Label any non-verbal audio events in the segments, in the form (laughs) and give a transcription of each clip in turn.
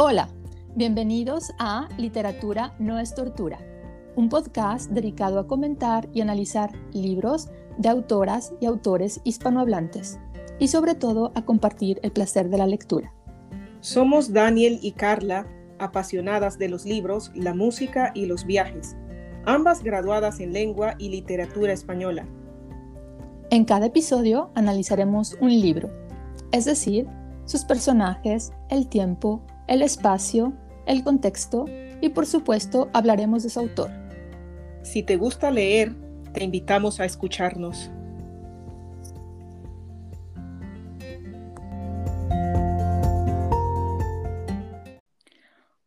Hola, bienvenidos a Literatura no es tortura, un podcast dedicado a comentar y analizar libros de autoras y autores hispanohablantes y sobre todo a compartir el placer de la lectura. Somos Daniel y Carla, apasionadas de los libros, la música y los viajes, ambas graduadas en lengua y literatura española. En cada episodio analizaremos un libro, es decir, sus personajes, el tiempo, el espacio, el contexto y por supuesto hablaremos de su autor. Si te gusta leer, te invitamos a escucharnos.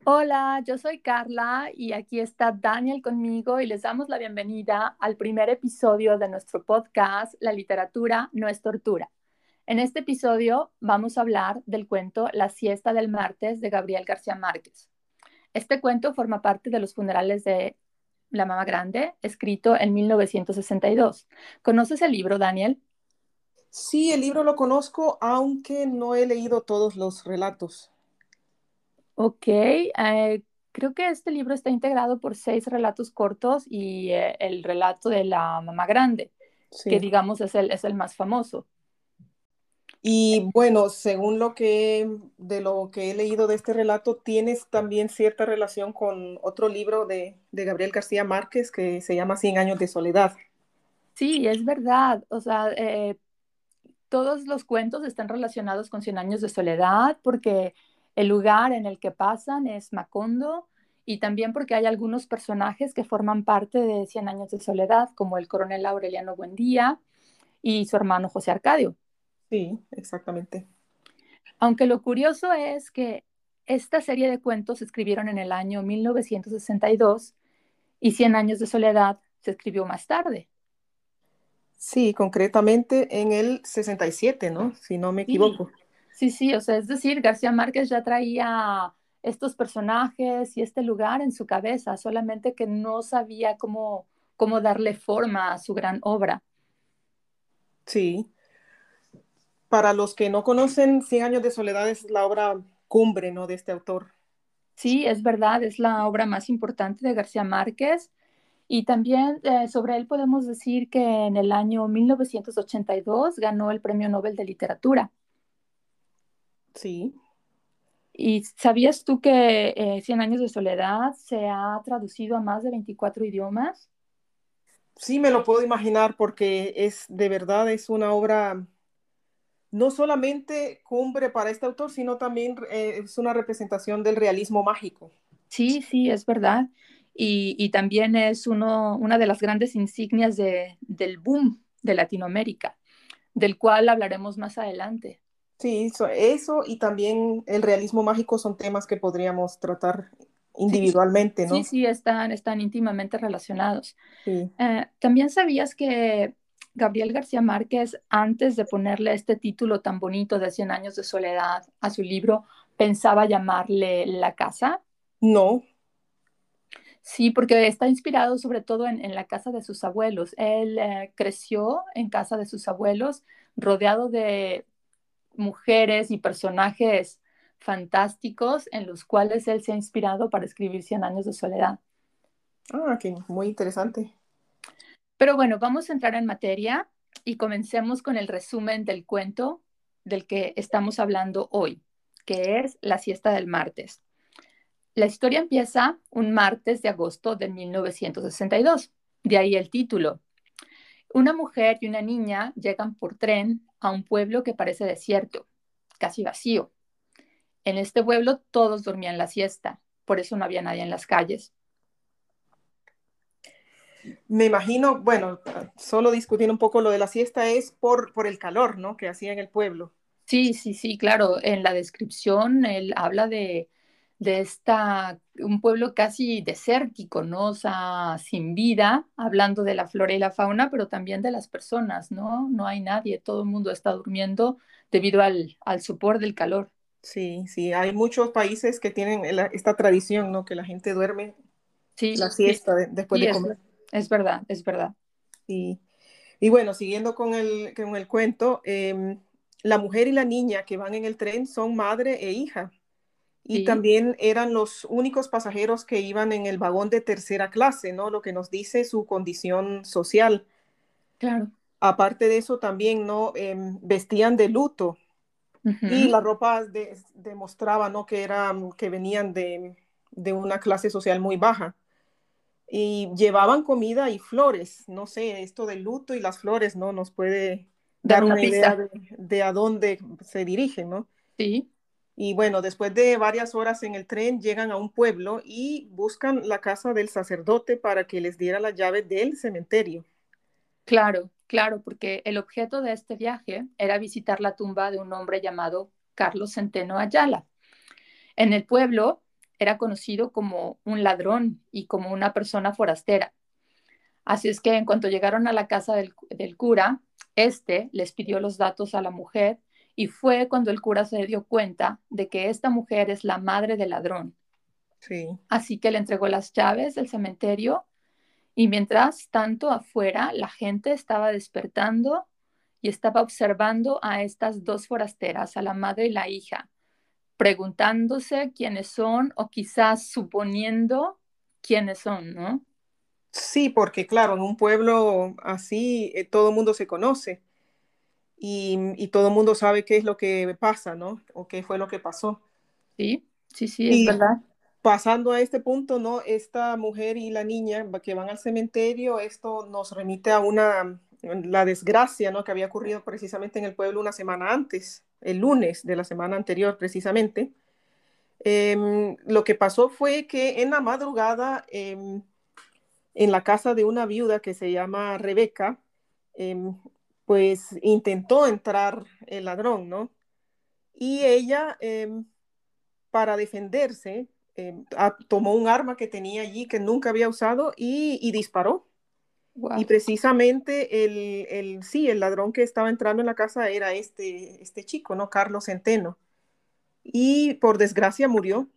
Hola, yo soy Carla y aquí está Daniel conmigo y les damos la bienvenida al primer episodio de nuestro podcast La literatura no es tortura. En este episodio vamos a hablar del cuento La siesta del martes de Gabriel García Márquez. Este cuento forma parte de los funerales de La Mama Grande, escrito en 1962. ¿Conoces el libro, Daniel? Sí, el libro lo conozco, aunque no he leído todos los relatos. Ok, eh, creo que este libro está integrado por seis relatos cortos y eh, el relato de la mamá grande, que digamos es el, es el más famoso. Y bueno, según lo que de lo que he leído de este relato, tienes también cierta relación con otro libro de, Gabriel García Márquez que se llama Cien años de soledad. Sí, es verdad. O sea, eh, todos los cuentos están relacionados con Cien años de soledad porque el lugar en el que pasan es Macondo y también porque hay algunos personajes que forman parte de Cien años de soledad, como el coronel Aureliano Buendía y su hermano José Arcadio. Sí, exactamente. Aunque lo curioso es que esta serie de cuentos se escribieron en el año 1962 y Cien años de soledad se escribió más tarde. Sí, concretamente en el 67, ¿no? Si no me equivoco. Sí, sí, o sea, es decir, García Márquez ya traía estos personajes y este lugar en su cabeza, solamente que no sabía cómo, cómo darle forma a su gran obra. Sí. Para los que no conocen, Cien años de soledad es la obra cumbre, ¿no? De este autor. Sí, es verdad, es la obra más importante de García Márquez. Y también eh, sobre él podemos decir que en el año 1982 ganó el Premio Nobel de Literatura. Sí. ¿Y sabías tú que eh, Cien años de soledad se ha traducido a más de 24 idiomas? Sí, me lo puedo imaginar porque es de verdad es una obra no solamente cumbre para este autor, sino también eh, es una representación del realismo mágico. Sí, sí, es verdad. Y, también es uno, una de las grandes insignias de, del boom de Latinoamérica, del cual hablaremos más adelante. Sí, eso, y también el realismo mágico son temas que podríamos tratar individualmente, ¿no? Sí, sí, están, están íntimamente relacionados. Eh, También sabías que Gabriel García Márquez, antes de ponerle este título tan bonito de Cien años de soledad a su libro, pensaba llamarle La casa. No. Sí, porque está inspirado sobre todo en, la casa de sus abuelos. Él eh, creció en casa de sus abuelos, rodeado de mujeres y personajes fantásticos en los cuales él se ha inspirado para escribir Cien años de soledad. Ah, qué muy interesante. Pero bueno, vamos a entrar en materia y comencemos con el resumen del cuento del que estamos hablando hoy, que es La siesta del martes. La historia empieza un martes de agosto de 1962, de ahí el título. Una mujer y una niña llegan por tren a un pueblo que parece desierto, casi vacío. En este pueblo todos dormían la siesta, por eso no había nadie en las calles. Me imagino, bueno, solo discutiendo un poco lo de la siesta es por, por el calor, ¿no? Que hacía en el pueblo. Sí, sí, sí, claro. En la descripción él habla de, de esta, un pueblo casi desértico, ¿no? O sea, sin vida, hablando de la flora y la fauna, pero también de las personas, ¿no? No hay nadie, todo el mundo está durmiendo debido al, al sopor del calor. Sí, sí, hay muchos países que tienen esta tradición, ¿no? Que la gente duerme sí, la siesta después de comer. Es, verdad, es verdad. Sí. Y bueno, siguiendo con el, con el cuento, em, la mujer y la niña que van en el tren son madre e hija y también eran los únicos pasajeros que iban en el vagón de tercera clase, ¿no? Lo que nos dice su condición social. Claro. Aparte de eso, también, ¿no? Em, vestían de luto y la ropa demostraba, ¿no? Que, eran, que venían de, de una clase social muy baja y llevaban comida y flores. No sé, esto del luto y las flores, ¿no? Nos puede dar una, idea de, de, a dónde se dirigen, ¿no? Sí. Y bueno, después de varias horas en el tren, llegan a un pueblo y buscan la casa del sacerdote para que les diera la llave del cementerio. Claro, claro, porque el objeto de este viaje era visitar la tumba de un hombre llamado Carlos Centeno Ayala. En el pueblo era conocido como un ladrón y como una persona forastera. Así es que en cuanto llegaron a la casa del, del cura, este les pidió los datos a la mujer y fue cuando el cura se dio cuenta de que esta mujer es la madre del ladrón. Sí. Así que le entregó las llaves del cementerio y mientras tanto afuera la gente estaba despertando y estaba observando a estas dos forasteras, a la madre y la hija, preguntándose quiénes son o quizás suponiendo quiénes son, ¿no? Sí, porque claro, en un pueblo así eh, todo el mundo se conoce y, todo el mundo sabe qué es lo que pasa, ¿no? O qué fue lo que pasó. Sí, sí, sí, es verdad. Pasando a este punto, ¿no? Esta mujer y la niña que van al cementerio, esto nos remite a una, la desgracia, ¿no? Que había ocurrido precisamente en el pueblo una semana antes, el lunes de la semana anterior, precisamente. Em, lo que pasó fue que en la madrugada, em, en la casa de una viuda que se llama Rebeca, em, pues intentó entrar el ladrón, ¿no? Y ella, para defenderse, tomó un arma que tenía allí que nunca había usado y, disparó. Y precisamente el, el, sí, el ladrón que estaba entrando en la casa era este, este chico, ¿no? Carlos Centeno. Y por desgracia murió.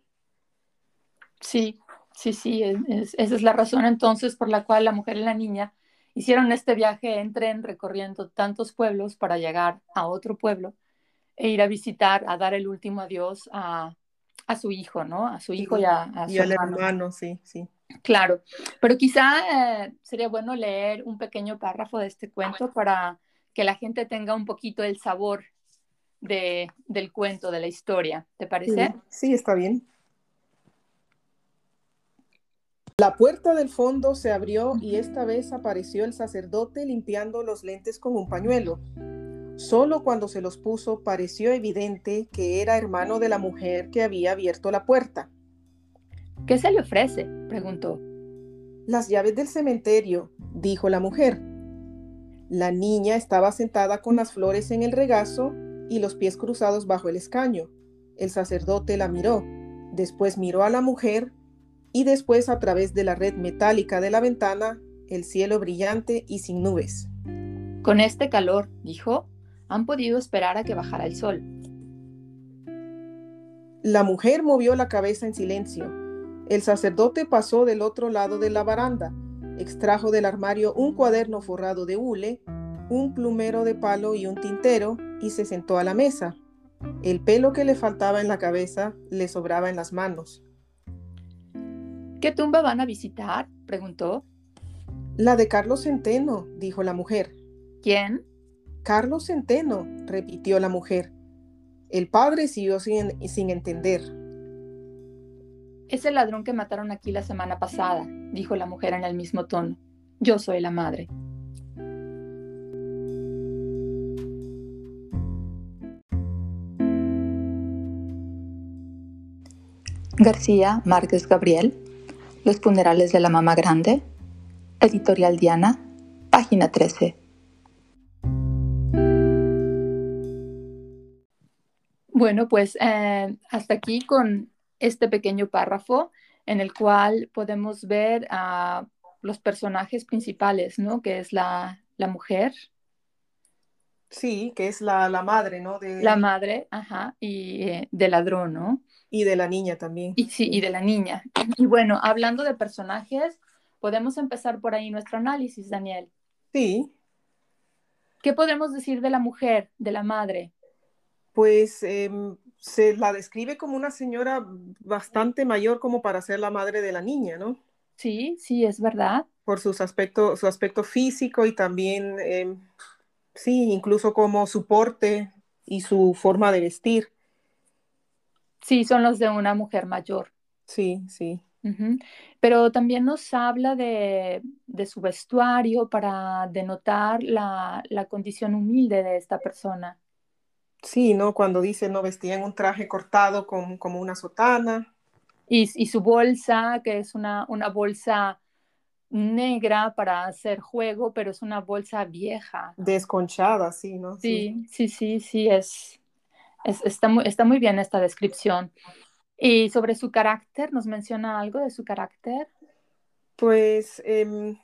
Sí, sí, sí, esa es la razón entonces por la cual la mujer y la niña hicieron este viaje en tren recorriendo tantos pueblos para llegar a otro pueblo e ir a visitar, a dar el último adiós a, a su hijo, ¿no? A su hijo y a, su al hermano. sí, sí. Claro, pero quizá eh, sería bueno leer un pequeño párrafo de este cuento para que la gente tenga un poquito el sabor de, del cuento, de la historia. ¿Te parece? sí está bien. La puerta del fondo se abrió y esta vez apareció el sacerdote limpiando los lentes con un pañuelo. Solo cuando se los puso pareció evidente que era hermano de la mujer que había abierto la puerta. ¿Qué se le ofrece? preguntó. Las llaves del cementerio, dijo la mujer. La niña estaba sentada con las flores en el regazo y los pies cruzados bajo el escaño. El sacerdote la miró, después miró a la mujer y después a través de la red metálica de la ventana el cielo brillante y sin nubes. Con este calor, dijo, han podido esperar a que bajara el sol. La mujer movió la cabeza en silencio. El sacerdote pasó del otro lado de la baranda, extrajo del armario un cuaderno forrado de hule, un plumero de palo y un tintero y se sentó a la mesa. El pelo que le faltaba en la cabeza le sobraba en las manos. ¿Qué tumba van a visitar? preguntó. La de Carlos Centeno, dijo la mujer. ¿Quién? Carlos Centeno, repitió la mujer. El padre siguió sin, sin entender. Es el ladrón que mataron aquí la semana pasada, dijo la mujer en el mismo tono. Yo soy la madre. García Márquez Gabriel los funerales de la mamá grande. Editorial Diana, página 13. Bueno, pues eh, hasta aquí con este pequeño párrafo en el cual podemos ver a los personajes principales, ¿no? Que es la, mujer. Sí, que es la, madre, ¿no? De... La madre, ajá, y eh, del ladrón, ¿no? Y de la niña también. Y sí, y de la niña. Y bueno, hablando de personajes, podemos empezar por ahí nuestro análisis, Daniel. Sí. ¿Qué podemos decir de la mujer, de la madre? Pues em, se la describe como una señora bastante mayor como para ser la madre de la niña, ¿no? Sí, sí, es verdad. Por sus aspecto, su aspecto físico y también, eh, sí, incluso como su porte y su forma de vestir. Sí, son los de una mujer mayor. Sí, sí. Pero también nos habla de, de su vestuario para denotar la, la condición humilde de esta persona. Sí, ¿no? Cuando dice, no, vestían un traje cortado con, como una sotana. Y, y su bolsa, que es una, una bolsa negra para hacer juego, pero es una bolsa vieja. Desconchada, sí, ¿no? Sí, sí, sí, sí, es, es- está muy, está muy bien esta descripción. Y sobre su carácter, ¿nos menciona algo de su carácter? Pues em,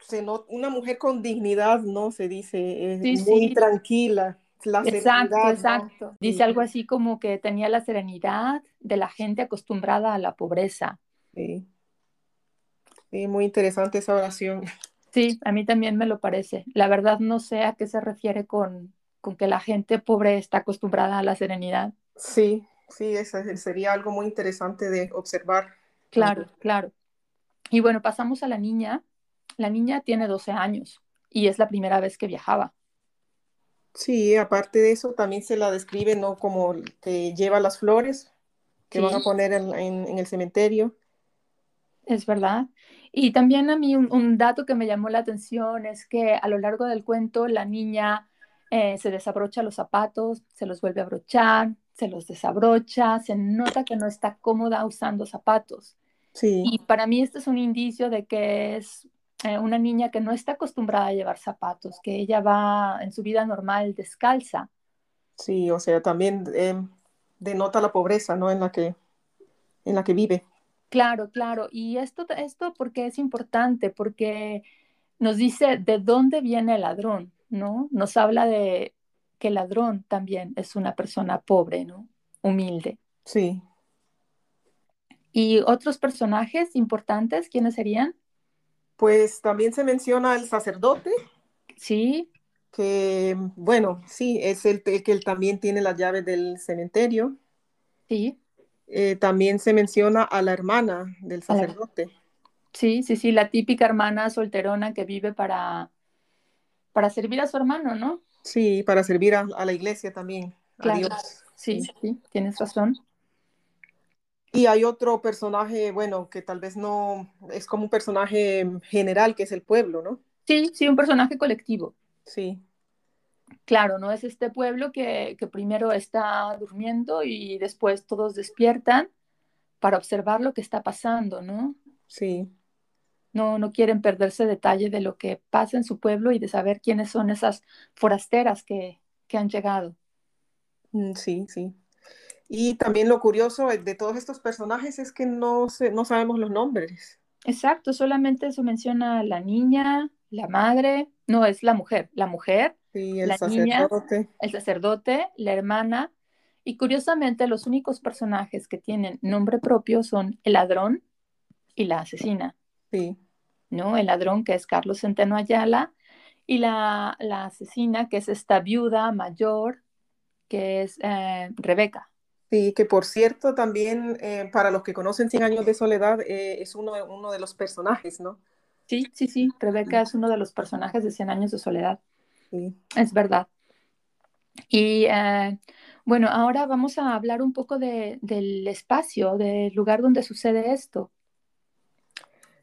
se not- una mujer con dignidad, ¿no? Se dice, es Sí, muy sí. tranquila, la Exacto, serenidad, ¿no? exacto. Dice Sí, algo así como que tenía la serenidad de la gente acostumbrada a la pobreza. sí, sí, muy interesante esa oración. Sí, a mí también me lo parece. La verdad no sé a qué se refiere con, con que la gente pobre está acostumbrada a la serenidad. Sí, sí, sería algo muy interesante de observar. Claro, claro. Y bueno, pasamos a la niña. La niña tiene 12 años y es la primera vez que viajaba. Sí, aparte de eso, también se la describe, ¿no? Como que lleva las flores que van a poner en, en- en el cementerio. es verdad. Y también a mí un, un dato que me llamó la atención es que a lo largo del cuento la niña eh, se desabrocha los zapatos, se los vuelve a abrochar, se los desabrocha, se nota que no está cómoda usando zapatos. Sí, Y para mí este es un indicio de que es eh, una niña que no está acostumbrada a llevar zapatos, que ella va en su vida normal descalza. sí, o sea, también em, denota la pobreza, ¿no? En la que, en la que vive. Claro, claro. Y esto, esto porque es importante, porque nos dice de dónde viene el ladrón, ¿no? Nos habla de que el ladrón también es una persona pobre, ¿no? Humilde. Sí, ¿Y otros personajes importantes, quiénes serían? Pues también se menciona el sacerdote, Sí, que, bueno, sí, es el, el que él también tiene las llaves del cementerio. sí, Eh, también se menciona a la hermana del a sacerdote. sí, sí, sí, la típica hermana solterona que vive para, para servir a su hermano, ¿no? Sí, para servir a, a la iglesia también, a Claro, Dios. sí, Sí. sí, tienes razón. Y hay otro personaje, bueno, que tal vez no es como un personaje general, que es el pueblo, ¿no? Sí, sí, un personaje colectivo. Sí, Claro, no es este pueblo que, que primero está durmiendo y después todos despiertan para observar lo que está pasando, ¿no? sí, No, no quieren perderse detalle de lo que pasa en su pueblo y de saber quiénes son esas forasteras que, que han llegado. mm, sí, sí. Y también lo curioso de todos estos personajes es que no, se, no sabemos los nombres. Exacto, solamente se menciona la niña, la madre, no es la mujer, la mujer, Sí, el la niña, sacerdote, el sacerdote, la hermana, y curiosamente los únicos personajes que tienen nombre propio son el ladrón y la asesina, sí, ¿no? El ladrón que es Carlos Centeno Ayala y la, la asesina que es esta viuda mayor que es eh, Rebeca. Sí, que por cierto también eh, para los que conocen Cien años de soledad eh, es uno, uno de los personajes, ¿no? Sí, sí, sí, Rebeca es uno de los personajes de Cien años de soledad, Sí. es verdad. Y eh, bueno, ahora vamos a hablar un poco de, del espacio, del lugar donde sucede esto.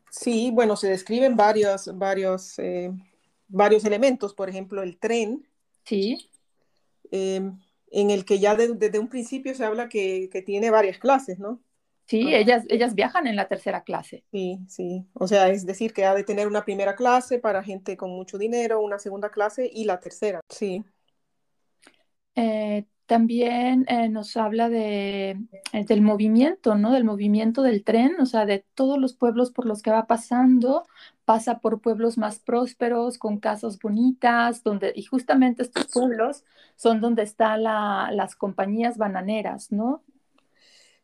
Sí, bueno, se describen varios, varios, eh, varios elementos, por ejemplo, el tren, Sí, eh, en el que ya de- desde un principio se habla que, que tiene varias clases, ¿no? sí, ellas, ellas viajan en la tercera clase. Sí, sí. O sea, es decir, que ha de tener una primera clase para gente con mucho dinero, una segunda clase y la tercera. Sí, Eh, también eh, nos habla de, eh, del movimiento, ¿no? Del movimiento del tren, o sea, de todos los pueblos por los que va pasando, pasa por pueblos más prósperos, con casas bonitas, donde, y justamente estos pueblos son donde están la- las compañías bananeras, ¿no?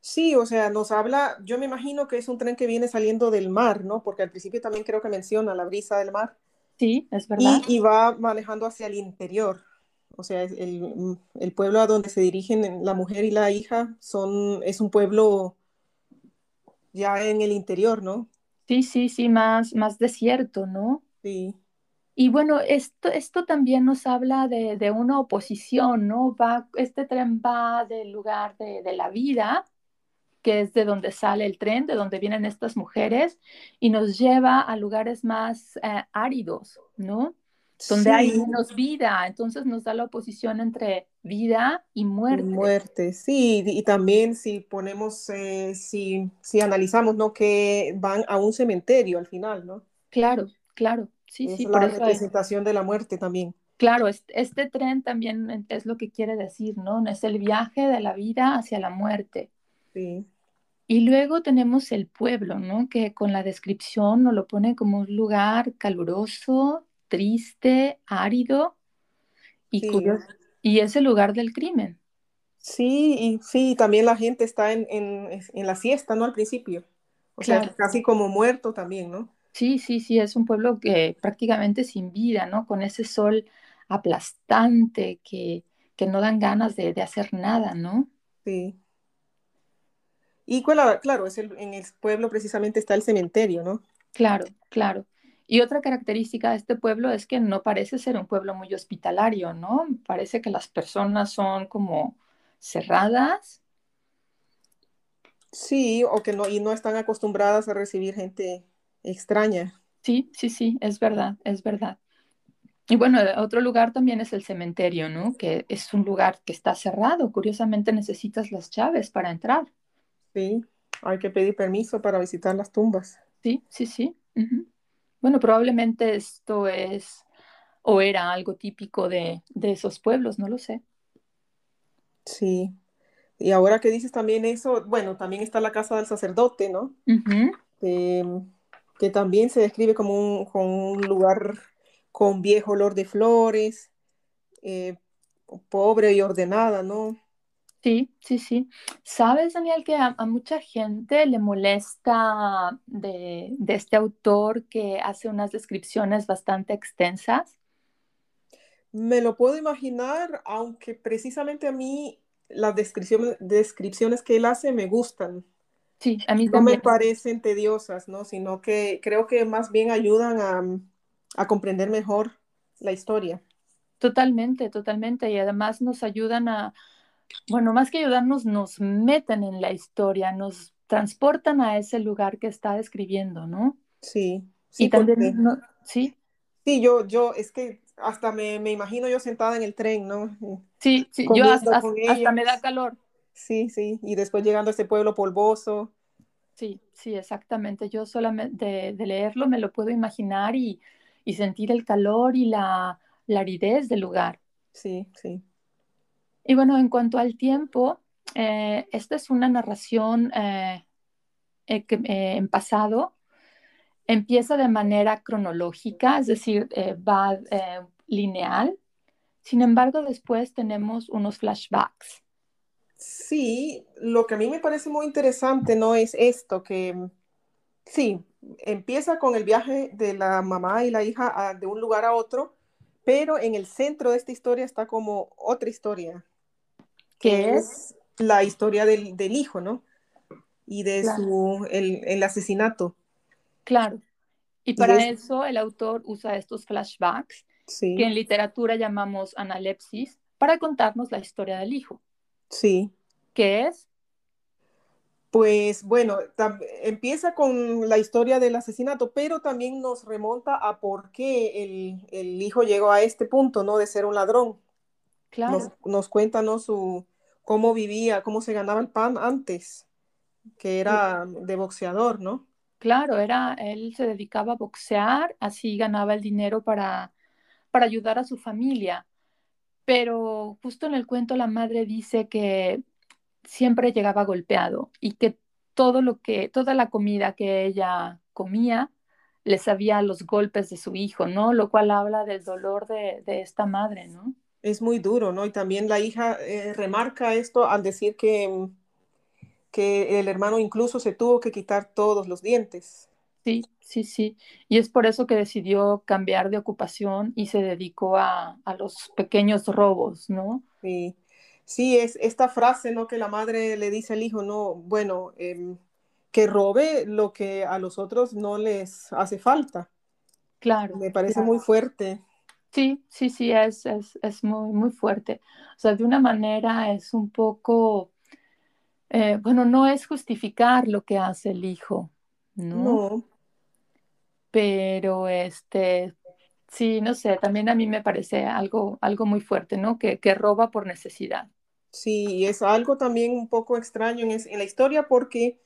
sí, o sea, nos habla, yo me imagino que es un tren que viene saliendo del mar, ¿no? Porque al principio también creo que menciona la brisa del mar Sí, es verdad. y, y va manejando hacia el interior. O sea, el, el, pueblo a donde se dirigen la mujer y la hija son, es un pueblo ya en el interior, ¿no? Sí, sí, sí, más, más desierto, ¿no? Sí. Y bueno, esto, esto también nos habla de, de una oposición, ¿no? Va, este tren va del lugar de, de, la vida, que es de donde sale el tren, de donde vienen estas mujeres, y nos lleva a lugares más eh, áridos, ¿no? Donde hay menos vida. Entonces nos da la oposición entre vida y muerte. Muerte, sí. Y también si ponemos, eh, si, si analizamos, ¿no? Que van a un cementerio al final, ¿no? Claro, claro. Sí, es sí, la representación de la muerte también. Claro, este, este, tren también es lo que quiere decir, ¿no? Es el viaje de la vida hacia la muerte. Sí. Y luego tenemos el pueblo, ¿no? Que con la descripción nos lo pone como un lugar caluroso, triste, árido y Sí. curioso. Y es el lugar del crimen. Sí, y sí, también la gente está en, en, en la siesta, ¿no? Al principio. O sea, casi como muerto también, ¿no? Sí, sí, sí, es un pueblo que prácticamente sin vida, ¿no? Con ese sol aplastante que, que no dan ganas de, de hacer nada, ¿no? Sí. Y claro, claro, es el, en el pueblo precisamente está el cementerio, ¿no? Claro, claro. Y otra característica de este pueblo es que no parece ser un pueblo muy hospitalario, ¿no? Parece que las personas son como cerradas. Sí, o que no, y no están acostumbradas a recibir gente extraña. Sí, sí, sí, es verdad, es verdad. Y bueno, otro lugar también es el cementerio, ¿no? Que es un lugar que está cerrado. Curiosamente necesitas las llaves para entrar. Sí, hay que pedir permiso para visitar las tumbas. Sí, sí, sí. Bueno, probablemente esto es o era algo típico de, de esos pueblos, no lo sé. Sí. Y ahora que dices también eso, bueno, también está la casa del sacerdote, ¿no? Eh, que también se describe como un, como un lugar con viejo olor de flores, eh, pobre y ordenada, ¿no? Sí, sí, sí. ¿Sabes, Daniel, que a, a mucha gente le molesta de, de este autor que hace unas descripciones bastante extensas? Me lo puedo imaginar, aunque precisamente a mí las descripciones, descripciones que él hace me gustan. Sí, a mí No me parecen tediosas, ¿no? Sino que creo que más bien ayudan a, a comprender mejor la historia. Totalmente, totalmente. Y además nos ayudan a, bueno, más que ayudarnos, nos meten en la historia, nos transportan a ese lugar que está describiendo, ¿no? Sí, Y sí, porque también, no, sí, sí, yo, yo, es que hasta me, me imagino yo sentada en el tren, ¿no? sí, sí, yo hasta, hasta me da calor. Sí, sí, y después llegando a este pueblo polvoso. Sí, sí, exactamente. Yo solamente de, de leerlo me lo puedo imaginar y, y sentir el calor y la, la aridez del lugar. Sí, sí, Y bueno, en cuanto al tiempo, eh, esta es una narración eh, eh, en pasado. Empieza de manera cronológica, es decir, va lineal. Sin embargo, después tenemos unos flashbacks. Sí, lo que a mí me parece muy interesante, ¿no? Es esto, que sí, empieza con el viaje de la mamá y la hija a- de un lugar a otro, pero en el centro de esta historia está como otra historia, ¿Qué que es? la historia del, del hijo, ¿no? Y de Claro, su, el, el asesinato. claro. Y Y para es, eso el autor usa estos flashbacks que en literatura llamamos analepsis para contarnos la historia del hijo, sí. que es, Pues bueno, empieza con la historia del asesinato, pero también nos remonta a por qué el, el hijo llegó a este punto, ¿no? De ser un ladrón. Nos, claro, nos cuenta, ¿no? Su, cómo vivía, cómo se ganaba el pan antes, que era de boxeador, ¿no? claro, era, él se dedicaba a boxear, así ganaba el dinero para, para ayudar a su familia. Pero justo en el cuento la madre dice que siempre llegaba golpeado y que todo lo que, toda la comida que ella comía le sabía los golpes de su hijo, ¿no? Lo cual habla del dolor de, de esta madre, ¿no? Es muy duro, ¿no? Y también la hija eh, remarca esto al decir que, que el hermano incluso se tuvo que quitar todos los dientes. Sí, sí, sí. Y es por eso que decidió cambiar de ocupación y se dedicó a, a los pequeños robos, ¿no? Sí. Sí, es esta frase, ¿no? Que la madre le dice al hijo, no, bueno, em, que robe lo que a los otros no les hace falta. Claro. Me parece claro. muy fuerte. Sí, sí, sí, es, es, es, muy, muy fuerte. O sea, de una manera es un poco, eh, bueno, no es justificar lo que hace el hijo, ¿no? No. Pero este, sí, no sé, también a mí me parece algo, algo muy fuerte, ¿no? Que, que roba por necesidad. Sí, y es algo también un poco extraño en, es- en la historia porque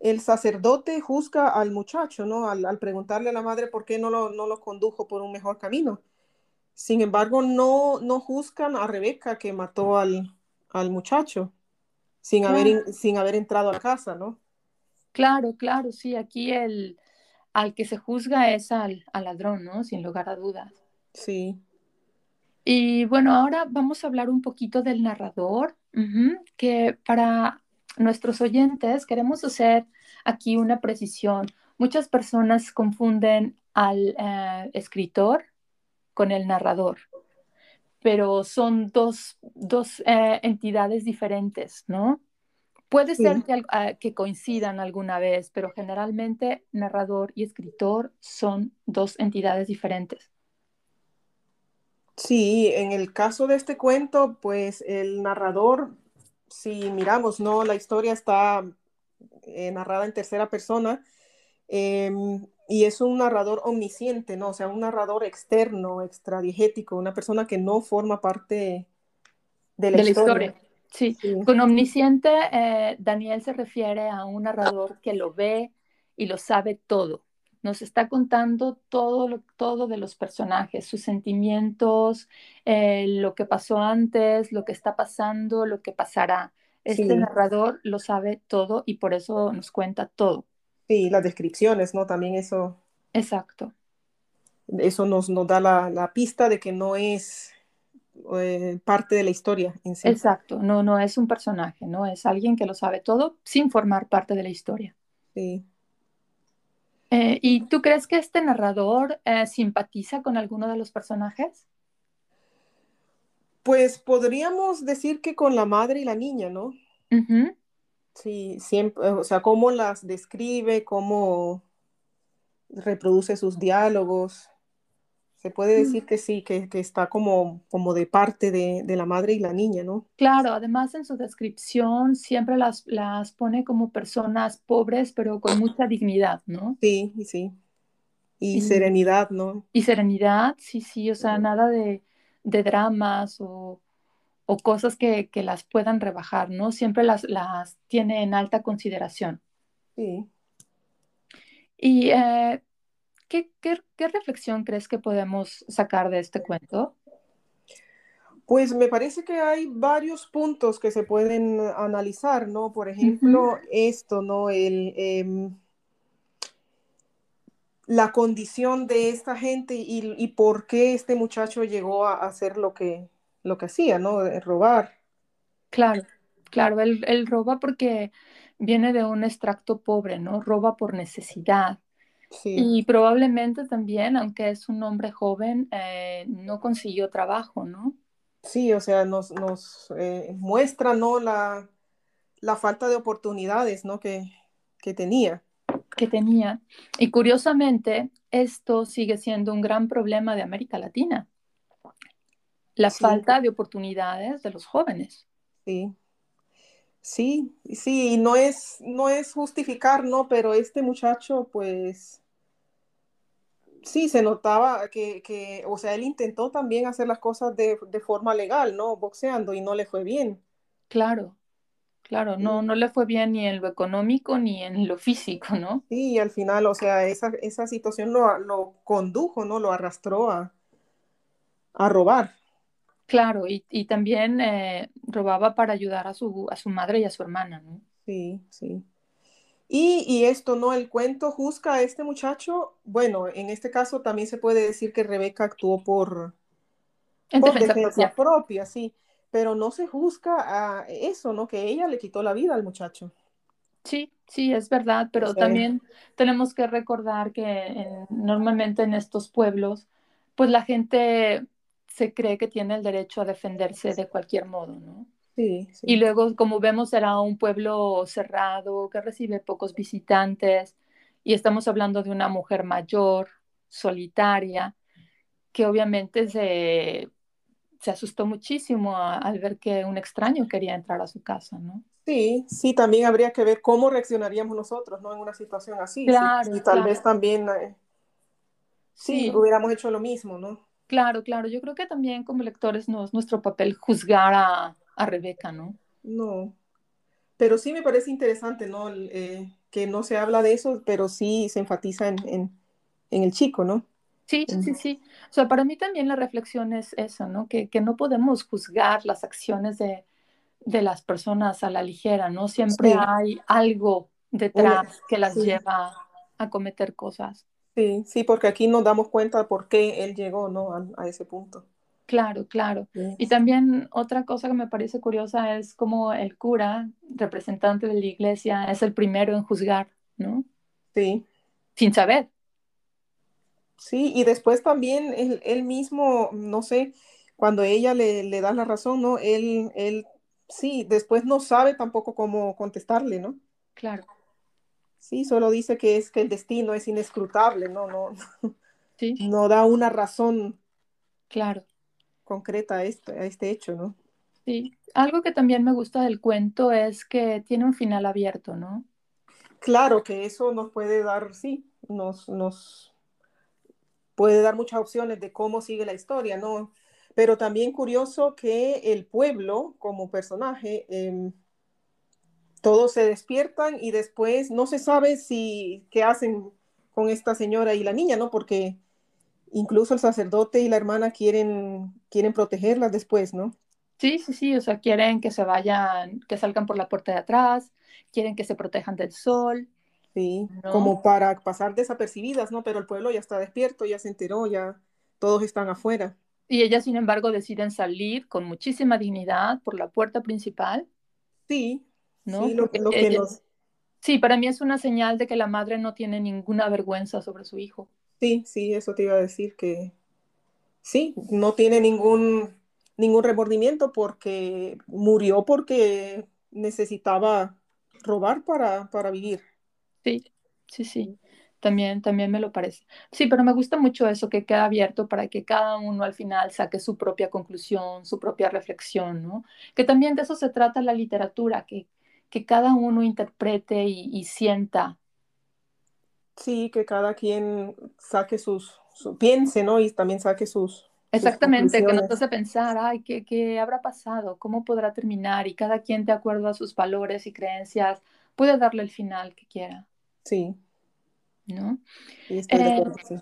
el sacerdote juzga al muchacho, ¿no? Al, al preguntarle a la madre por qué no lo, no lo condujo por un mejor camino. Sin embargo, no, no juzgan a Rebeca que mató al, al muchacho sin haber, Claro, sin haber entrado a casa, ¿no? claro, claro, sí, aquí el, al que se juzga es al, al ladrón, ¿no? Sin lugar a dudas. Sí, Y bueno, ahora vamos a hablar un poquito del narrador, que para nuestros oyentes queremos hacer aquí una precisión. Muchas personas confunden al eh, escritor con el narrador, pero son dos, dos eh, entidades diferentes, ¿no? Puede ser que, ah, que coincidan alguna vez, pero generalmente narrador y escritor son dos entidades diferentes. Sí, en el caso de este cuento, pues el narrador, si miramos, ¿no? La historia está eh, narrada en tercera persona em, y es un narrador omnisciente, ¿no? O sea, un narrador externo, extradiegético, una persona que no forma parte de la De la historia. historia, sí. Sí, Con omnisciente, eh, Daniel se refiere a un narrador que lo ve y lo sabe todo. Nos está contando todo, lo- todo de los personajes, sus sentimientos, eh, lo que pasó antes, lo que está pasando, lo que pasará. Este sí, narrador lo sabe todo y por eso nos cuenta todo. Sí, las descripciones, ¿no? También eso, Exacto, eso nos, nos da la, la pista de que no es eh, parte de la historia en sí. exacto. No, no es un personaje, no es alguien que lo sabe todo sin formar parte de la historia. Sí. Eh, ¿y tú crees que este narrador eh, simpatiza con alguno de los personajes? Pues podríamos decir que con la madre y la niña, ¿no? Sí, siempre, o sea, cómo las describe, cómo reproduce sus diálogos. Se puede Mm. decir que sí, que, que está como, como de parte de, de la madre y la niña, ¿no? Claro, además en su descripción siempre las, las pone como personas pobres, pero con mucha dignidad, ¿no? Sí, sí. Y Y, serenidad, ¿no? y serenidad, sí, sí, o sea, nada de, de dramas o, o cosas que, que las puedan rebajar, ¿no? Siempre las, las tiene en alta consideración. Sí. ¿Y eh, ¿qué, qué, qué reflexión crees que podemos sacar de este cuento? Pues me parece que hay varios puntos que se pueden analizar, ¿no? Por ejemplo, esto, ¿no? El, em, la condición de esta gente y, y por qué este muchacho llegó a hacer lo que, lo que hacía, ¿no? De robar. Claro, claro, él, él roba porque viene de un extracto pobre, ¿no? Roba por necesidad. Sí, Y probablemente también, aunque es un hombre joven, eh, no consiguió trabajo, ¿no? sí, o sea, nos, nos eh, muestra, ¿no? La, la falta de oportunidades, ¿no? Que, que tenía. Que tenía. Y curiosamente, esto sigue siendo un gran problema de América Latina, la Sí, falta de oportunidades de los jóvenes. sí, sí, sí, y no es, no es justificar, ¿no? Pero este muchacho, pues, sí, se notaba que, que, o sea, él intentó también hacer las cosas de, de forma legal, ¿no? Boxeando y no le fue bien. Claro, claro, no, Y, no le fue bien ni en lo económico ni en lo físico, ¿no? sí, y al final, o sea, esa, esa situación lo, lo condujo, ¿no? Lo arrastró a, a robar. Claro, y, y también eh, robaba para ayudar a su, a su madre y a su hermana, ¿no? Sí, sí. Y, y esto, ¿no? El cuento juzga a este muchacho. Bueno, en este caso también se puede decir que Rebeca actuó por, En por defensa defensa propia. propia, sí, pero no se juzga a eso, ¿no? Que ella le quitó la vida al muchacho. Sí, sí, es verdad, pero Sí. también tenemos que recordar que en- normalmente en estos pueblos, pues la gente se cree que tiene el derecho a defenderse de cualquier modo, ¿no? Sí, Y luego, como vemos, era un pueblo cerrado que recibe pocos visitantes y estamos hablando de una mujer mayor, solitaria, que obviamente se, se asustó muchísimo a- al ver que un extraño quería entrar a su casa, ¿no? Sí, sí, también habría que ver cómo reaccionaríamos nosotros, ¿no? En una situación así. Sí, Claro, y tal claro. vez también, eh, sí, Sí, hubiéramos hecho lo mismo, ¿no? Claro, claro. Yo creo que también como lectores no es nuestro papel juzgar a, a Rebeca, ¿no? No. Pero sí me parece interesante, ¿no? Eh, que no se habla de eso, pero sí se enfatiza en, en, en el chico, ¿no? Sí, sí, sí. O sea, para mí también la reflexión es eso, ¿no? Que, que no podemos juzgar las acciones de, de las personas a la ligera, ¿no? Siempre Sí, hay algo una, detrás que las sí, lleva a cometer cosas. Sí, sí, porque aquí nos damos cuenta de por qué él llegó, ¿no? A, a ese punto. Claro, claro. Y también otra cosa que me parece curiosa es como el cura, representante de la iglesia, es el primero en juzgar, ¿no? sí, Sin saber. sí, y después también él, él mismo, no sé, cuando ella le, le da la razón, ¿no? Él, él, sí, después no sabe tampoco cómo contestarle, ¿no? Claro, Sí, solo dice que es que el destino es inescrutable, ¿no? No, sí, no da una razón claro, concreta a este, a este hecho, ¿no? sí. Algo que también me gusta del cuento es que tiene un final abierto, ¿no? Claro que eso nos puede dar, sí, nos, nos puede dar muchas opciones de cómo sigue la historia, ¿no? Pero también curioso que el pueblo, como personaje, eh, todos se despiertan y después no se sabe si qué hacen con esta señora y la niña, ¿no? Porque incluso el sacerdote y la hermana quieren, quieren protegerlas después, ¿no? Sí, sí, sí, o sea, quieren que se vayan, que salgan por la puerta de atrás, quieren que se protejan del sol, Sí, ¿no? como para pasar desapercibidas, ¿no? Pero el pueblo ya está despierto, ya se enteró, ya todos están afuera. Y ellas, sin embargo, deciden salir con muchísima dignidad por la puerta principal, Sí, ¿no? sí, lo, lo que ella- nos, Sí, para mí es una señal de que la madre no tiene ninguna vergüenza sobre su hijo. sí, sí, eso te iba a decir que sí, no tiene ningún, ningún remordimiento porque murió porque necesitaba robar para, para vivir. Sí, sí, sí. También, también me lo parece. Sí, pero me gusta mucho eso que queda abierto para que cada uno al final saque su propia conclusión, su propia reflexión, ¿no? Que también de eso se trata la literatura, que, que cada uno interprete y, y sienta. Sí, que cada quien saque sus, su, piense, ¿no? Y también saque sus, sus Exactamente, que nos hace pensar, ay, ¿qué, qué habrá pasado? ¿Cómo podrá terminar? Y cada quien, de acuerdo a sus valores y creencias, puede darle el final que quiera, Sí, ¿no? estoy de Eh, acuerdo, sí.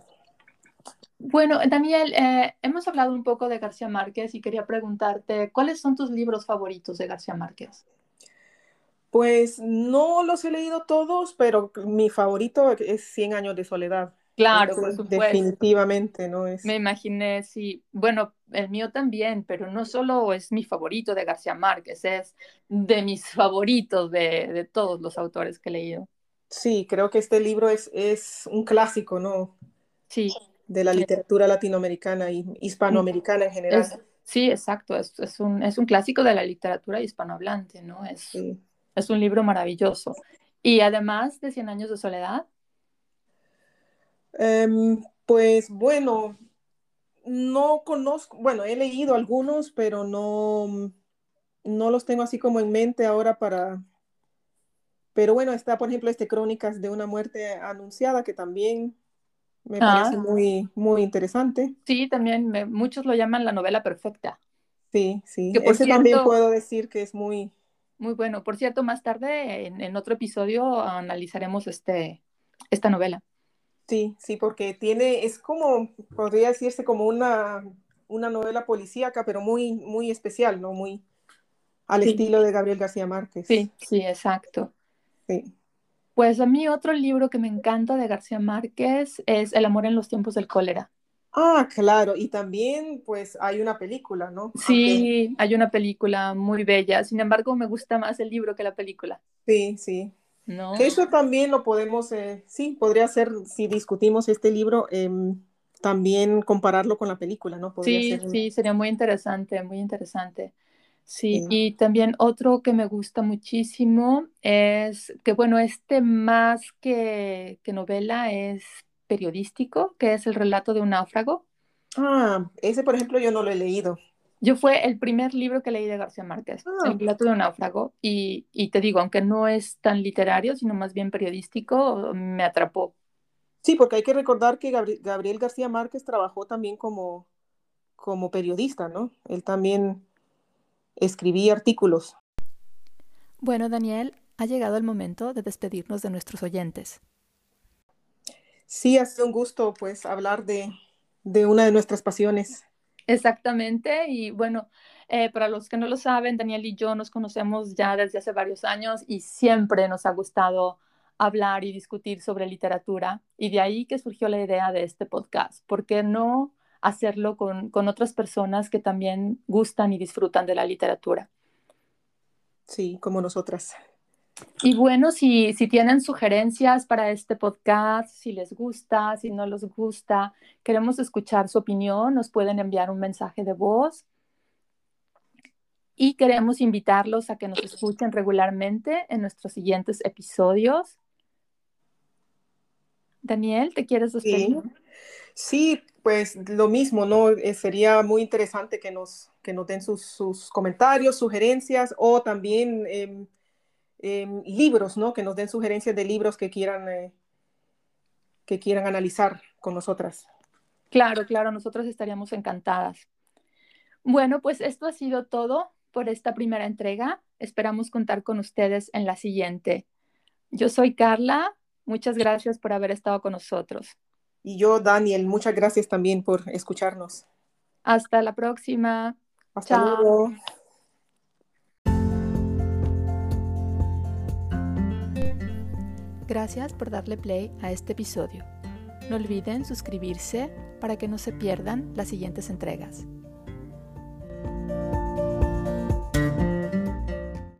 Bueno, Daniel, eh, hemos hablado un poco de García Márquez y quería preguntarte, ¿cuáles son tus libros favoritos de García Márquez? Pues no los he leído todos, pero mi favorito es Cien años de soledad. Claro, por supuesto. definitivamente, ¿no? Es, Me imaginé, sí. Bueno, el mío también, pero no solo es mi favorito de García Márquez, es de mis (laughs) favoritos de, de todos los autores que he leído. sí, creo que este libro es, es un clásico, ¿no? Sí, De la literatura latinoamericana y hispanoamericana en es, general. sí, exacto, es, es un, es un clásico de la literatura hispanohablante, ¿no? Es, Sí. Es un libro maravilloso. Y además de Cien años de soledad, Em, pues bueno, no conozco, bueno, he leído algunos, pero no, no los tengo así como en mente ahora para, pero bueno, está por ejemplo este Crónicas de una muerte anunciada que también me parece ah, muy, muy interesante. sí, también me- muchos lo llaman la novela perfecta. Sí, sí, Que por ese también puedo decir que es muy, muy bueno. Por cierto, más tarde en, en otro episodio analizaremos este, esta novela. sí, sí, porque tiene, es como, podría decirse como una, una novela policíaca, pero muy, muy especial, ¿no? Muy al Sí, estilo de Gabriel García Márquez. sí, sí, exacto. Sí. Pues a mí otro libro que me encanta de García Márquez es El amor en los tiempos del cólera. Ah, claro, y también pues hay una película, ¿no? Sí, hay una película muy bella, sin embargo me gusta más el libro que la película, sí, sí, ¿no? eso también lo podemos, eh, sí, podría ser, si discutimos este libro, em, también compararlo con la película, ¿no? sí, sí, sería muy interesante, muy interesante. Sí, y también otro que me gusta muchísimo es que, bueno, este más que, que novela es periodístico, que es el relato de un náufrago. Ah, ese, por ejemplo, yo no lo he leído. Yo fue el primer libro que leí de García Márquez, El relato de un náufrago, y, y, te digo, aunque no es tan literario, sino más bien periodístico, me atrapó. Sí, porque hay que recordar que Gabriel García Márquez trabajó también como, como periodista, ¿no? Él también escribía artículos. Bueno, Daniel, ha llegado el momento de despedirnos de nuestros oyentes. Sí, ha sido un gusto, pues, hablar de, de una de nuestras pasiones. Exactamente, y bueno, eh, para los que no lo saben, Daniel y yo nos conocemos ya desde hace varios años y siempre nos ha gustado hablar y discutir sobre literatura y de ahí que surgió la idea de este podcast. ¿Por qué no hacerlo con, con otras personas que también gustan y disfrutan de la literatura? Sí, como nosotras. Y bueno, si, si tienen sugerencias para este podcast, si les gusta, si no les gusta, queremos escuchar su opinión, nos pueden enviar un mensaje de voz. Y queremos invitarlos a que nos escuchen regularmente en nuestros siguientes episodios. Daniel, ¿te quieres despedir? Sí, pues lo mismo, ¿no? Eh, sería muy interesante que nos, que nos den sus, sus comentarios, sugerencias o también... Em, Em, libros, ¿no? Que nos den sugerencias de libros que quieran, eh, que quieran analizar con nosotras. Claro, claro, nosotros estaríamos encantadas. Bueno, pues esto ha sido todo por esta primera entrega. Esperamos contar con ustedes en la siguiente. Yo soy Carla. Muchas gracias por haber estado con nosotros. Y yo, Daniel, muchas gracias también por escucharnos. Hasta la próxima. Hasta luego. Gracias por darle play a este episodio. No olviden suscribirse para que no se pierdan las siguientes entregas.